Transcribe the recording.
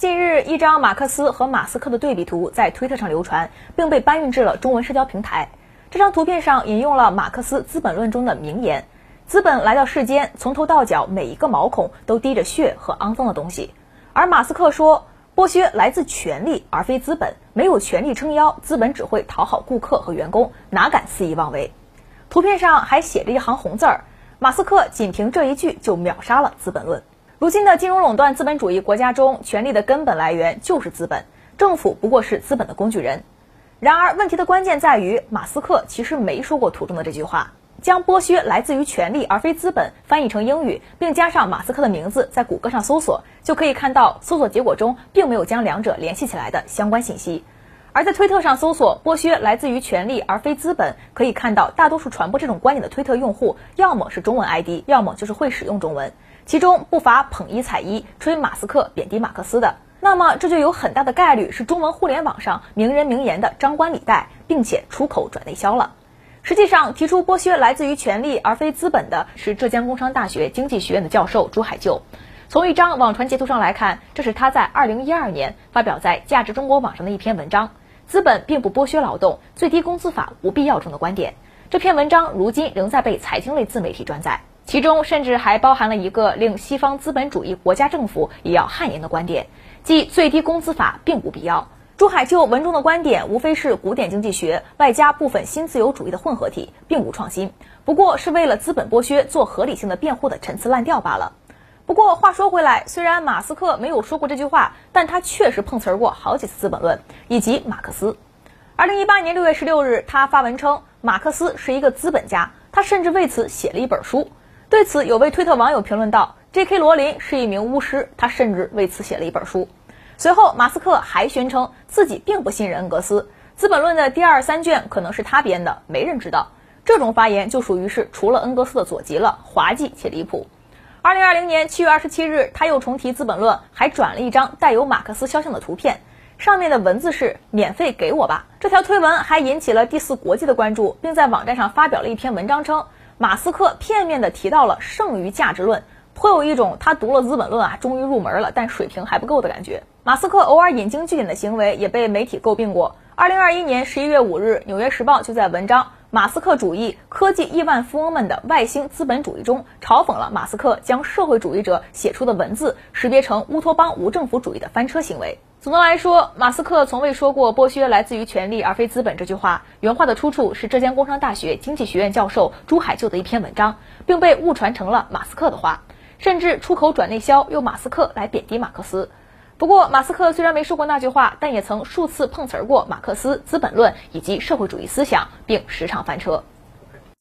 近日，一张马克思和马斯克的对比图在推特上流传，并被搬运至了中文社交平台。这张图片上引用了马克思《资本论》中的名言：“资本来到世间，从头到脚每一个毛孔都滴着血和肮脏的东西。”而马斯克说：“剥削来自权力，而非资本。没有权力撑腰，资本只会讨好顾客和员工，哪敢肆意妄为？”图片上还写着一行红字儿：“马斯克仅凭这一句就秒杀了《资本论》。”如今的金融垄断资本主义国家中，权力的根本来源就是资本，政府不过是资本的工具人。然而，问题的关键在于，马斯克其实没说过图中的这句话。将剥削来自于权力而非资本翻译成英语，并加上马斯克的名字，在谷歌上搜索，就可以看到搜索结果中并没有将两者联系起来的相关信息。而在推特上搜索“剥削来自于权力而非资本”，可以看到大多数传播这种观点的推特用户，要么是中文 ID，要么就是会使用中文。其中不乏捧一踩一、吹马斯克、贬低马克思的，那么这就有很大的概率是中文互联网上名人名言的张冠李戴，并且出口转内销了。实际上，提出剥削来自于权力而非资本的是浙江工商大学经济学院的教授朱海就。从一张网传截图上来看，这是他在二零一二年发表在价值中国网上的一篇文章：“资本并不剥削劳动，最低工资法无必要”中的观点。这篇文章如今仍在被财经类自媒体转载。其中甚至还包含了一个令西方资本主义国家政府也要汗颜的观点，即最低工资法并不必要。朱海就文中的观点无非是古典经济学外加部分新自由主义的混合体，并无创新，不过是为了资本剥削做合理性的辩护的陈词滥调罢了。不过话说回来，虽然马斯克没有说过这句话，但他确实碰瓷儿过好几次《资本论》以及马克思。二零一八年六月十六日，他发文称马克思是一个资本家，他甚至为此写了一本书。对此，有位推特网友评论道：“J.K. 罗琳是一名巫师，他甚至为此写了一本书。”随后，马斯克还宣称自己并不信任恩格斯，《资本论》的第二三卷可能是他编的，没人知道。这种发言就属于是除了恩格斯的左极了，滑稽且离谱。二零二零年七月二十七日，他又重提《资本论》，还转了一张带有马克思肖像的图片，上面的文字是“免费给我吧”。这条推文还引起了第四国际的关注，并在网站上发表了一篇文章称。马斯克片面地提到了剩余价值论，颇有一种他读了《资本论》啊，终于入门了，但水平还不够的感觉。马斯克偶尔引经据典的行为也被媒体诟病过。二零二一年十一月五日，《纽约时报》就在文章《马斯克主义：科技亿万富翁们的外星资本主义》中嘲讽了马斯克将社会主义者写出的文字识别成乌托邦无政府主义的翻车行为。总的来说，马斯克从未说过“剥削来自于权力而非资本”这句话。原话的出处是浙江工商大学经济学院教授朱海就的一篇文章，并被误传成了马斯克的话，甚至出口转内销，用马斯克来贬低马克思。不过，马斯克虽然没说过那句话，但也曾数次碰瓷儿过马克思《资本论》以及社会主义思想，并时常翻车。